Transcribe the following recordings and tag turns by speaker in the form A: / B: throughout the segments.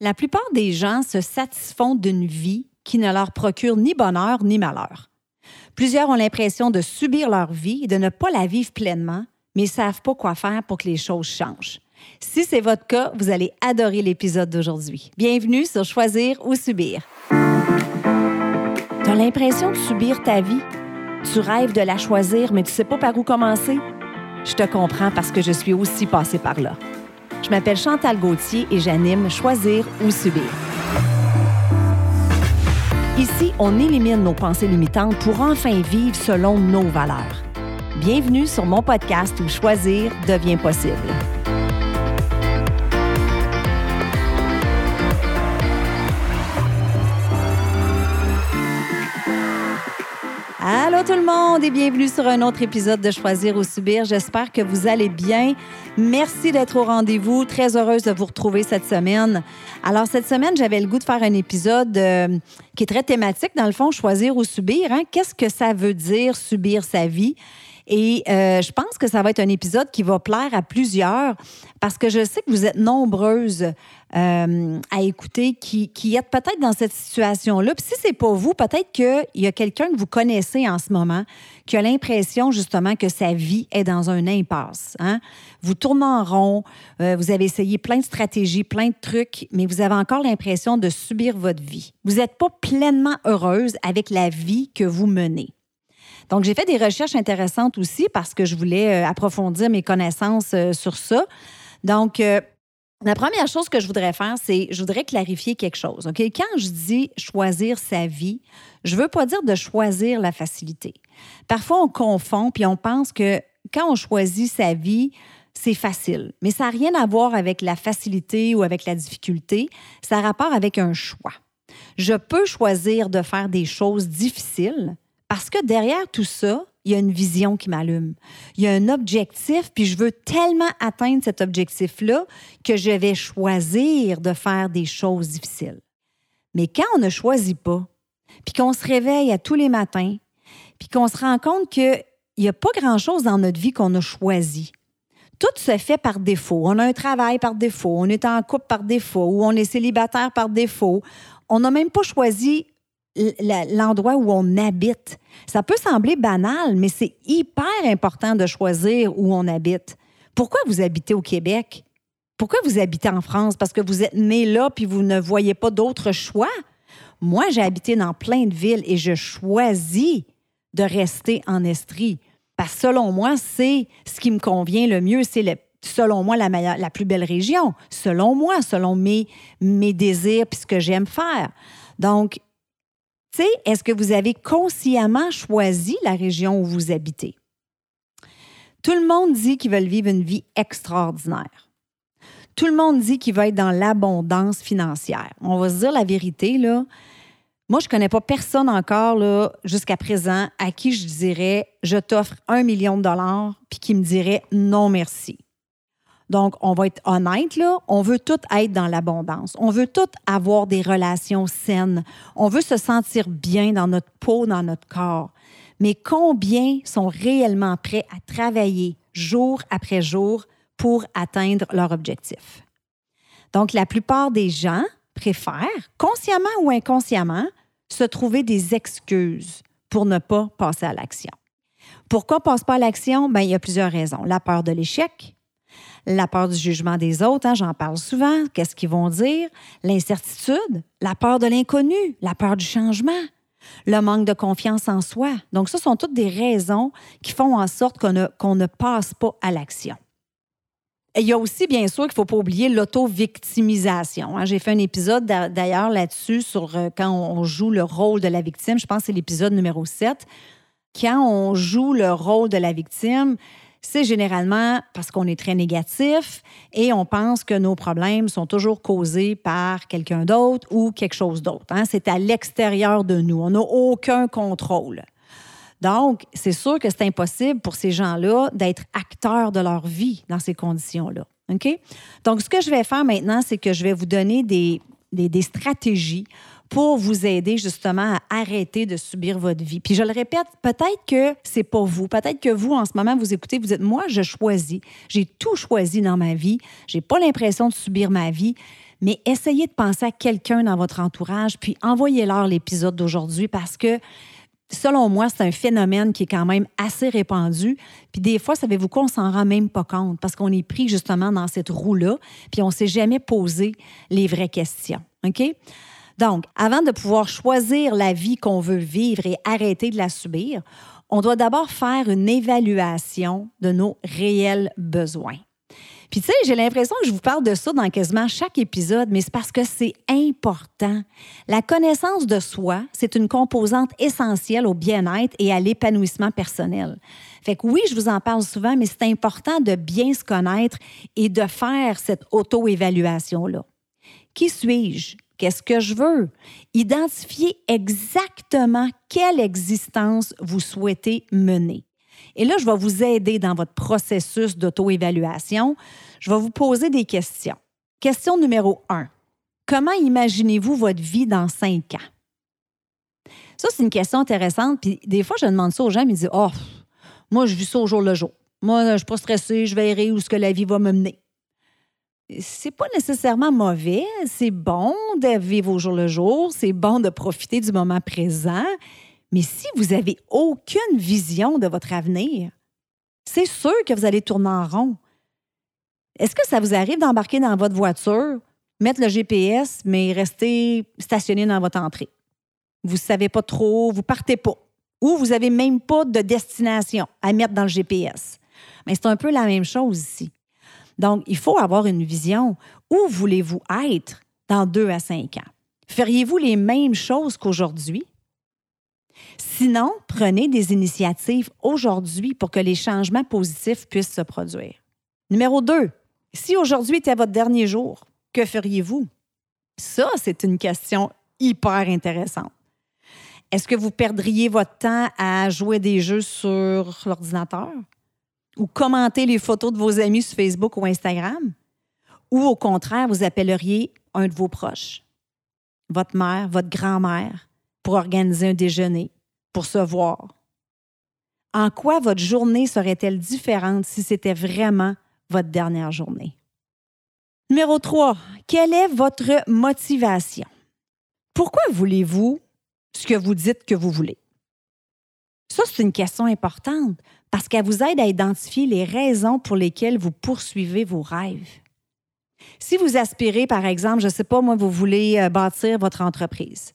A: La plupart des gens se satisfont d'une vie qui ne leur procure ni bonheur ni malheur. Plusieurs ont l'impression de subir leur vie et de ne pas la vivre pleinement, mais ne savent pas quoi faire pour que les choses changent. Si c'est votre cas, vous allez adorer l'épisode d'aujourd'hui. Bienvenue sur Choisir ou Subir. Tu l'impression de subir ta vie? Tu rêves de la choisir, mais tu ne sais pas par où commencer? Je te comprends parce que je suis aussi passée par là. Je m'appelle Chantal Gauthier et j'anime Choisir ou Subir. Ici, on élimine nos pensées limitantes pour enfin vivre selon nos valeurs. Bienvenue sur mon podcast où choisir devient possible. Allô tout le monde et bienvenue sur un autre épisode de Choisir ou Subir. J'espère que vous allez bien. Merci d'être au rendez-vous. Très heureuse de vous retrouver cette semaine. Alors cette semaine, j'avais le goût de faire un épisode euh, qui est très thématique dans le fond, Choisir ou Subir. Hein? Qu'est-ce que ça veut dire subir sa vie? Et euh, je pense que ça va être un épisode qui va plaire à plusieurs parce que je sais que vous êtes nombreuses euh, à écouter qui, qui êtes peut-être dans cette situation-là. Puis si c'est pas vous, peut-être qu'il y a quelqu'un que vous connaissez en ce moment qui a l'impression justement que sa vie est dans un impasse. Hein? Vous tournez en rond, euh, vous avez essayé plein de stratégies, plein de trucs, mais vous avez encore l'impression de subir votre vie. Vous n'êtes pas pleinement heureuse avec la vie que vous menez. Donc, j'ai fait des recherches intéressantes aussi parce que je voulais euh, approfondir mes connaissances sur ça. Donc, la première chose que je voudrais faire, c'est je voudrais clarifier quelque chose. OK? Quand je dis choisir sa vie, je ne veux pas dire de choisir la facilité. Parfois, on confond puis on pense que quand on choisit sa vie, c'est facile. Mais ça n'a rien à voir avec la facilité ou avec la difficulté. Ça a rapport avec un choix. Je peux choisir de faire des choses difficiles parce que derrière tout ça, il y a une vision qui m'allume. Il y a un objectif, puis je veux tellement atteindre cet objectif-là que je vais choisir de faire des choses difficiles. Mais quand on ne choisit pas, puis qu'on se réveille à tous les matins, puis qu'on se rend compte qu'il n'y a pas grand-chose dans notre vie qu'on a choisi. Tout se fait par défaut. On a un travail par défaut, on est en couple par défaut, ou on est célibataire par défaut. On n'a même pas choisi l'endroit où on habite. Ça peut sembler banal, mais c'est hyper important de choisir où on habite. Pourquoi vous habitez au Québec? Pourquoi vous habitez en France? Parce que vous êtes né là puis vous ne voyez pas d'autre choix? Moi, j'ai habité dans plein de villes et je choisis de rester en Estrie. Parce que selon moi, c'est ce qui me convient le mieux. C'est selon moi la, meilleure, la plus belle région. Selon moi, selon mes, mes désirs puis ce que j'aime faire. Donc, est-ce que vous avez consciemment choisi la région où vous habitez? Tout le monde dit qu'ils veulent vivre une vie extraordinaire. Tout le monde dit qu'il va être dans l'abondance financière. On va se dire la vérité, là. Moi, je ne connais pas personne encore, jusqu'à présent, à qui je dirais je t'offre un million de dollars, puis qui me dirait non merci. Donc, on va être honnête. On veut tout être dans l'abondance. On veut tout avoir des relations saines. On veut se sentir bien dans notre peau, dans notre corps. Mais combien sont réellement prêts à travailler jour après jour pour atteindre leur objectif? Donc, la plupart des gens préfèrent, consciemment ou inconsciemment, se trouver des excuses pour ne pas passer à l'action. Pourquoi passe pas à l'action? Bien, il y a plusieurs raisons. La peur de l'échec, la peur du jugement des autres, hein, j'en parle souvent, qu'est-ce qu'ils vont dire, l'incertitude, la peur de l'inconnu, la peur du changement, le manque de confiance en soi. Donc, ce sont toutes des raisons qui font en sorte qu'on ne, passe pas à l'action. Il y a aussi, bien sûr, qu'il ne faut pas oublier l'auto-victimisation. Hein. J'ai fait un épisode d'ailleurs là-dessus sur euh, quand on joue le rôle de la victime. Je pense que c'est l'épisode numéro 7. Quand on joue le rôle de la victime, c'est généralement parce qu'on est très négatif et on pense que nos problèmes sont toujours causés par quelqu'un d'autre ou quelque chose d'autre. Hein. C'est à l'extérieur de nous. On n'a aucun contrôle. Donc, c'est sûr que c'est impossible pour ces gens-là d'être acteurs de leur vie dans ces conditions-là. OK? Donc, ce que je vais faire maintenant, c'est que je vais vous donner des, des, des stratégies pour vous aider justement à arrêter de subir votre vie. Puis je le répète, peut-être que c'est pas vous, peut-être que vous en ce moment vous écoutez, vous êtes moi, je choisis, j'ai tout choisi dans ma vie, j'ai pas l'impression de subir ma vie, mais essayez de penser à quelqu'un dans votre entourage, puis envoyez-leur l'épisode d'aujourd'hui parce que selon moi, c'est un phénomène qui est quand même assez répandu. Puis des fois, savez-vous quoi, on s'en rend même pas compte parce qu'on est pris justement dans cette roue-là, puis on ne s'est jamais posé les vraies questions. OK? Donc, avant de pouvoir choisir la vie qu'on veut vivre et arrêter de la subir, on doit d'abord faire une évaluation de nos réels besoins. Puis tu sais, j'ai l'impression que je vous parle de ça dans quasiment chaque épisode, mais c'est parce que c'est important. La connaissance de soi, c'est une composante essentielle au bien-être et à l'épanouissement personnel. Fait que oui, je vous en parle souvent, mais c'est important de bien se connaître et de faire cette auto-évaluation-là. Qui suis-je? Qu'est-ce que je veux? Identifiez exactement quelle existence vous souhaitez mener. Et là, je vais vous aider dans votre processus d'auto-évaluation. Je vais vous poser des questions. Question numéro un. Comment imaginez-vous votre vie dans cinq ans? Ça, c'est une question intéressante. Puis des fois, je demande ça aux gens, ils me disent Oh, moi, je vis ça au jour le jour. Moi, je ne suis pas stressée, je verrai où ce que la vie va me mener. C'est pas nécessairement mauvais, c'est bon de vivre au jour le jour, c'est bon de profiter du moment présent, mais si vous n'avez aucune vision de votre avenir, c'est sûr que vous allez tourner en rond. Est-ce que ça vous arrive d'embarquer dans votre voiture, mettre le GPS, mais rester stationné dans votre entrée? Vous ne savez pas trop, vous partez pas. Ou vous n'avez même pas de destination à mettre dans le GPS. Mais c'est un peu la même chose ici. Donc, il faut avoir une vision. Où voulez-vous être dans deux à cinq ans? Feriez-vous les mêmes choses qu'aujourd'hui? Sinon, prenez des initiatives aujourd'hui pour que les changements positifs puissent se produire. Numéro 2. Si aujourd'hui était votre dernier jour, que feriez-vous? Ça, c'est une question hyper intéressante. Est-ce que vous perdriez votre temps à jouer des jeux sur l'ordinateur? Ou commenter les photos de vos amis sur Facebook ou Instagram? Ou au contraire, vous appelleriez un de vos proches, votre mère, votre grand-mère, pour organiser un déjeuner, pour se voir. En quoi votre journée serait-elle différente si c'était vraiment votre dernière journée? Numéro 3. Quelle est votre motivation? Pourquoi voulez-vous ce que vous dites que vous voulez? Ça, c'est une question importante parce qu'elle vous aide à identifier les raisons pour lesquelles vous poursuivez vos rêves. Si vous aspirez, par exemple, je ne sais pas, moi, vous voulez euh, bâtir votre entreprise.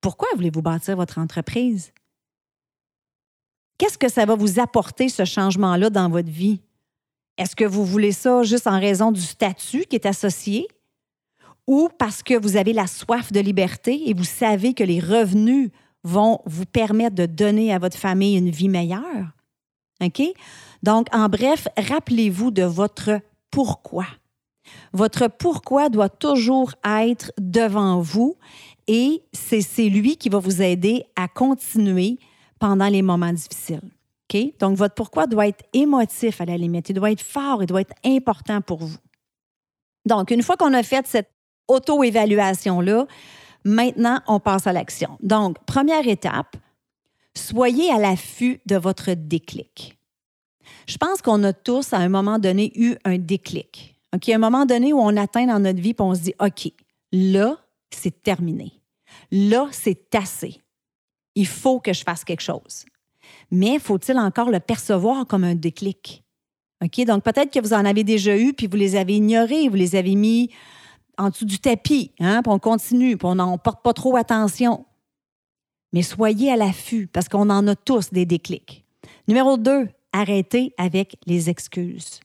A: Pourquoi voulez-vous bâtir votre entreprise? Qu'est-ce que ça va vous apporter, ce changement-là, dans votre vie? Est-ce que vous voulez ça juste en raison du statut qui est associé? Ou parce que vous avez la soif de liberté et vous savez que les revenus vont vous permettre de donner à votre famille une vie meilleure? OK? Donc, en bref, rappelez-vous de votre pourquoi. Votre pourquoi doit toujours être devant vous et c'est lui qui va vous aider à continuer pendant les moments difficiles. OK? Donc, votre pourquoi doit être émotif à la limite. Il doit être fort, il doit être important pour vous. Donc, une fois qu'on a fait cette auto-évaluation-là, maintenant, on passe à l'action. Donc, première étape, soyez à l'affût de votre déclic. Je pense qu'on a tous, à un moment donné, eu un déclic. OK? Un moment donné où on atteint dans notre vie et on se dit OK, là, c'est terminé. Là, c'est assez. Il faut que je fasse quelque chose. Mais faut-il encore le percevoir comme un déclic? OK? Donc, peut-être que vous en avez déjà eu, puis vous les avez ignorés, vous les avez mis en dessous du tapis, hein, puis on continue, puis on n'en porte pas trop attention. Mais soyez à l'affût, parce qu'on en a tous des déclics. Numéro deux, arrêtez avec les excuses.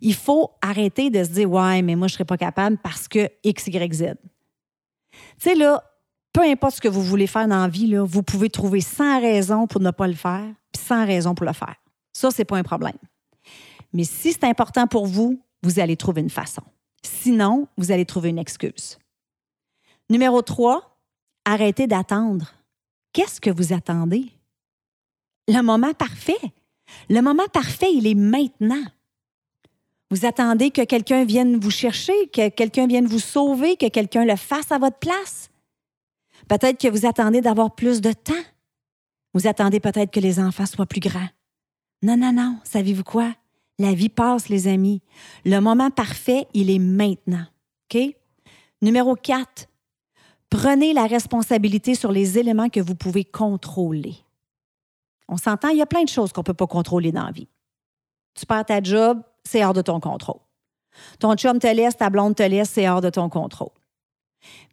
A: Il faut arrêter de se dire Ouais, mais moi, je ne serais pas capable parce que X, Y, Z. Tu sais, là, peu importe ce que vous voulez faire dans la vie, vous pouvez trouver 100 raisons pour ne pas le faire, puis 100 raisons pour le faire. Ça, ce n'est pas un problème. Mais si c'est important pour vous, vous allez trouver une façon. Sinon, vous allez trouver une excuse. Numéro 3, arrêtez d'attendre. Qu'est-ce que vous attendez? Le moment parfait. Le moment parfait, il est maintenant. Vous attendez que quelqu'un vienne vous chercher, que quelqu'un vienne vous sauver, que quelqu'un le fasse à votre place? Peut-être que vous attendez d'avoir plus de temps. Vous attendez peut-être que les enfants soient plus grands. Non, non, non, savez-vous quoi? La vie passe, les amis. Le moment parfait, il est maintenant. OK? Numéro 4, prenez la responsabilité sur les éléments que vous pouvez contrôler. On s'entend, il y a plein de choses qu'on ne peut pas contrôler dans la vie. Tu perds ta job, c'est hors de ton contrôle. Ton chum te laisse, ta blonde te laisse, c'est hors de ton contrôle.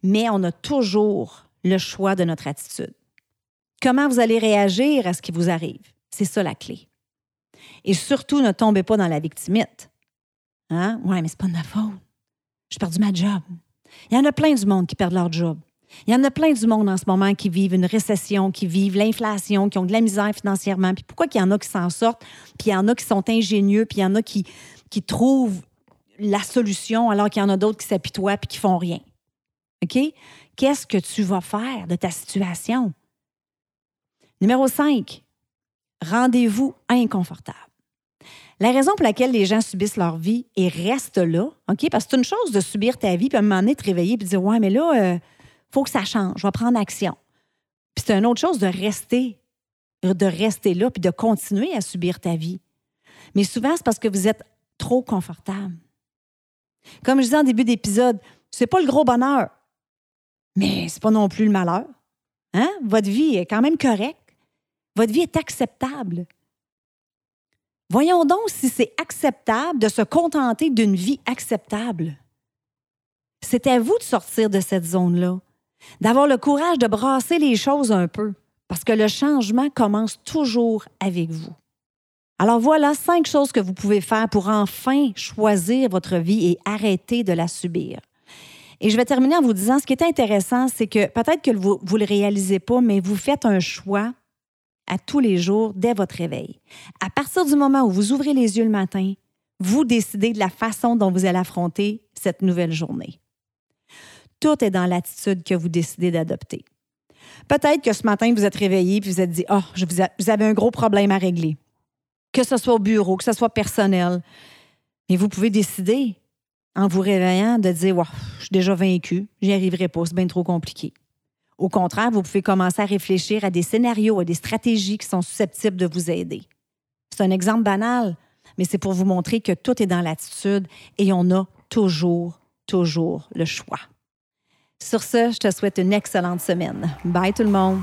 A: Mais on a toujours le choix de notre attitude. Comment vous allez réagir à ce qui vous arrive? C'est ça la clé. Et surtout, ne tombez pas dans la victimite. Hein? Ouais, mais c'est pas de ma faute. J'ai perdu ma job. Il y en a plein du monde qui perdent leur job. Il y en a plein du monde en ce moment qui vivent une récession, qui vivent l'inflation, qui ont de la misère financièrement. Puis pourquoi qu'il y en a qui s'en sortent, puis il y en a qui sont ingénieux, puis il y en a qui, qui trouvent la solution alors qu'il y en a d'autres qui s'apitoient puis qui font rien. OK? Qu'est-ce que tu vas faire de ta situation? Numéro 5, rendez-vous inconfortable. La raison pour laquelle les gens subissent leur vie et restent là, OK? Parce que c'est une chose de subir ta vie, puis à un moment donné, te réveiller de dire Ouais, mais là, il euh, faut que ça change, je vais prendre action. Puis c'est une autre chose de rester, de rester là, puis de continuer à subir ta vie. Mais souvent, c'est parce que vous êtes trop confortable. Comme je disais en début d'épisode, c'est pas le gros bonheur, mais c'est pas non plus le malheur. Hein? Votre vie est quand même correcte. Votre vie est acceptable. Voyons donc si c'est acceptable de se contenter d'une vie acceptable. C'est à vous de sortir de cette zone-là, d'avoir le courage de brasser les choses un peu, parce que le changement commence toujours avec vous. Alors voilà cinq choses que vous pouvez faire pour enfin choisir votre vie et arrêter de la subir. Et je vais terminer en vous disant, ce qui est intéressant, c'est que peut-être que vous ne le réalisez pas, mais vous faites un choix à tous les jours dès votre réveil. À partir du moment où vous ouvrez les yeux le matin, vous décidez de la façon dont vous allez affronter cette nouvelle journée. Tout est dans l'attitude que vous décidez d'adopter. Peut-être que ce matin, vous êtes réveillé et vous êtes dit, oh, vous avez un gros problème à régler que ce soit au bureau, que ce soit personnel. Mais vous pouvez décider, en vous réveillant, de dire Je suis déjà vaincu, j'y arriverai pas, c'est bien trop compliqué. Au contraire, vous pouvez commencer à réfléchir à des scénarios, à des stratégies qui sont susceptibles de vous aider. C'est un exemple banal, mais c'est pour vous montrer que tout est dans l'attitude et on a toujours, toujours le choix. Sur ce, je te souhaite une excellente semaine. Bye tout le monde.